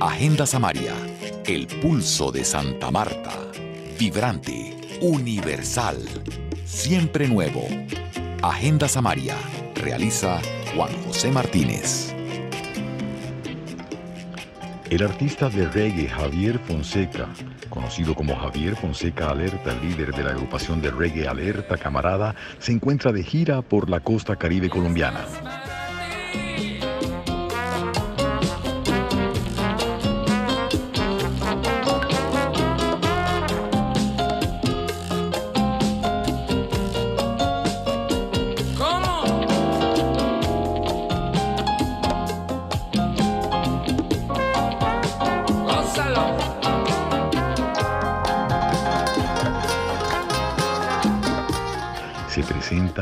Agenda Samaria, el pulso de Santa Marta. Vibrante, universal, siempre nuevo. Agenda Samaria, realiza Juan José Martínez. El artista de reggae Javier Fonseca, conocido como Javier Fonseca Alerta, líder de la agrupación de reggae Alerta Camarada, se encuentra de gira por la costa caribe colombiana.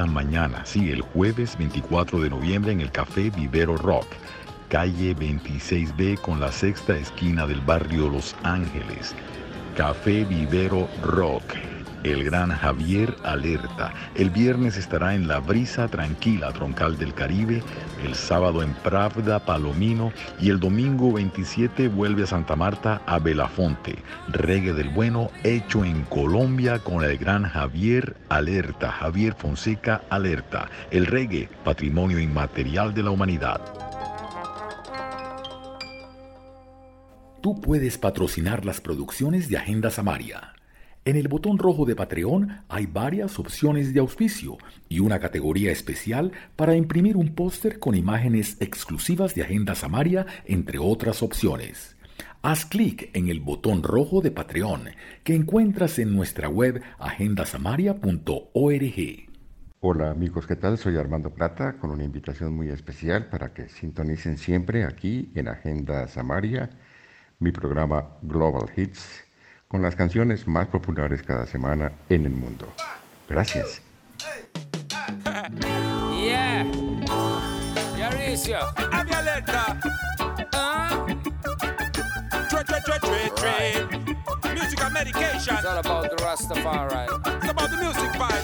Mañana, sí, el jueves 24 de noviembre en el Café Vivero Rock, calle 26B con la sexta esquina del barrio Los Ángeles. Café Vivero Rock, el gran Javier Alerta. El viernes estará en La Brisa Tranquila, Troncal del Caribe. El sábado en Pravda, Palomino. Y el domingo 27 vuelve a Santa Marta, a Belafonte. Reggae del Bueno, hecho en Colombia con el gran Javier Alerta. Javier Fonseca Alerta. El reggae, patrimonio inmaterial de la humanidad. Tú puedes patrocinar las producciones de Agenda Samaria en el botón rojo de Patreon hay varias opciones de auspicio y una categoría especial para imprimir un póster con imágenes exclusivas de Agenda Samaria, entre otras opciones. Haz clic en el botón rojo de Patreon que encuentras en nuestra web agendasamaria.org. Hola amigos, ¿qué tal? Soy Armando Plata con una invitación muy especial para que sintonicen siempre aquí en Agenda Samaria mi programa Global Hits con las canciones más populares cada semana en el mundo. Gracias. Yeah. Tre. Music medication. It's all about the Rastafari. It's about the music vibes,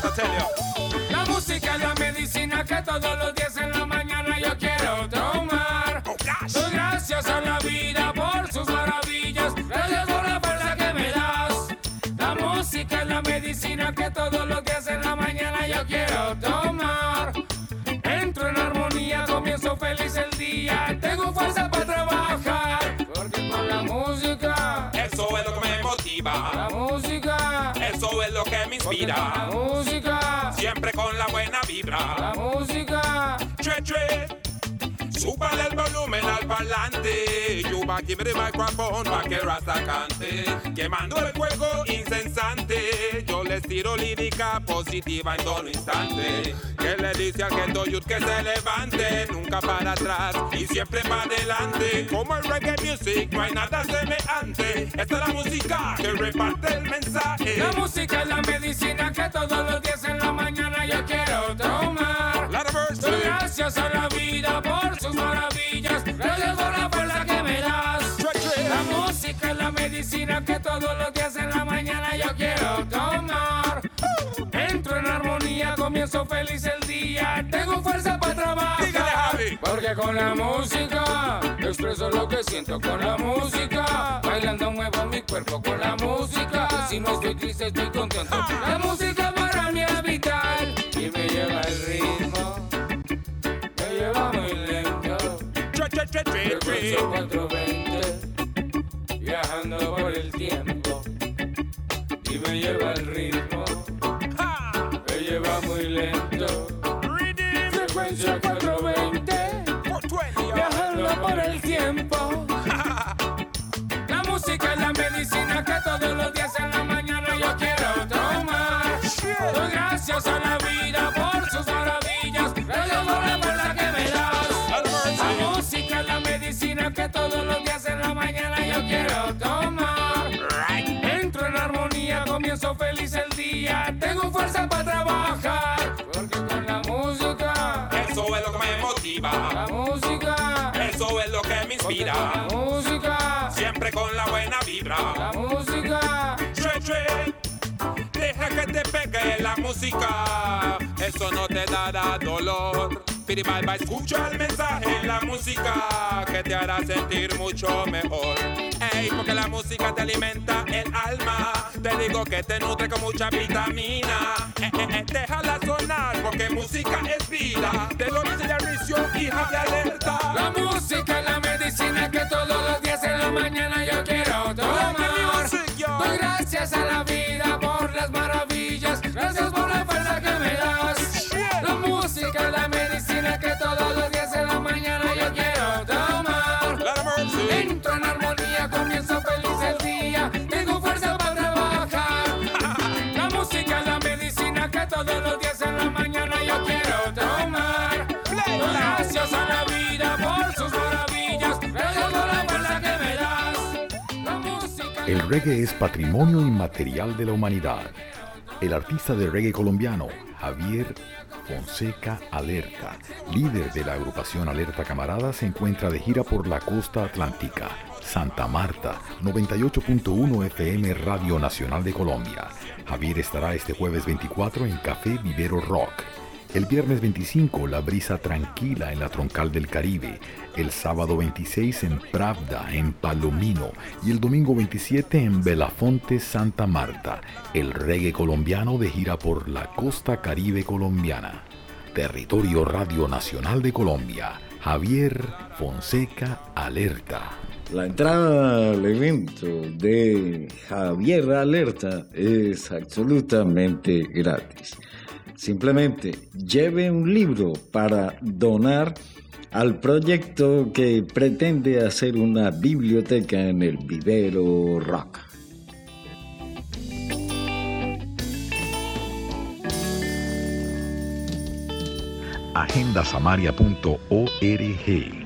que todo lo que hace en la mañana yo quiero tomar. Entro en armonía, comienzo feliz el día. Tengo fuerza para trabajar. Porque con la música, eso es lo que me motiva. La música, eso es lo que me inspira. La música, siempre con la buena vibra. La música, che, che. Súbale el volumen al parlante. Yuba, give me the microphone pa' que Rasta cante. Quemando el fuego incesante. Tiro lírica positiva en todo instante. Que le dice al que youth que se levante. Nunca para atrás y siempre para adelante. Como el reggae music, no hay nada semejante. Esta es la música que reparte el mensaje. La música es la medicina que todos los días en la mañana yo quiero tomar. Gracias a la vida por sus maravillas. Gracias por la fuerza que me das. La música es la medicina que todos los días comienzo feliz el día. Tengo fuerza para trabajar. Porque con la música expreso lo que siento con la música. Bailando muevo mi cuerpo con la música. Si no estoy triste, estoy contento. La música para mí es vital y me lleva el ritmo. Me lleva muy lento. Frecuencia 420. Lento. Frecuencia 420. Viajando por el tiempo. La música es la medicina que todos los días en la mañana yo quiero tomar. Gracias a la vida por sus maravillas. Gracias por la fuerza que me das. La música es la medicina que todos los días en la mañana yo quiero tomar. Entro en armonía, comienzo feliz la buena vibra. La música. Tre, tre. Deja que te pegue la música. Eso no te dará dolor. Piri bye bye, escucha el mensaje en la música que te hará sentir mucho mejor. Ey, porque la música te alimenta el alma. Te digo que te nutre con mucha vitamina. Eh, eh, eh, déjala sonar porque música es vida. Te lo dice Daricio, hija de alerta. La música es la medicina El reggae es patrimonio inmaterial de la humanidad. El artista de reggae colombiano, Javier Fonseca Alerta, líder de la agrupación Alerta Camarada, se encuentra de gira por la costa atlántica. Santa Marta, 98.1 FM Radio Nacional de Colombia. Javier estará este jueves 24 en Café Vivero Rock. El viernes 25, La Brisa Tranquila en la Troncal del Caribe. El sábado 26 en Pravda, en Palomino. Y el domingo 27 en Belafonte, Santa Marta. El reggae colombiano de gira por la costa caribe colombiana. Territorio Radio Nacional de Colombia. Javier Fonseca Alerta. La entrada al evento de Javier Alerta es absolutamente gratis. Simplemente lleve un libro para donar al proyecto que pretende hacer una biblioteca en el vivero rock. agendasamaria.org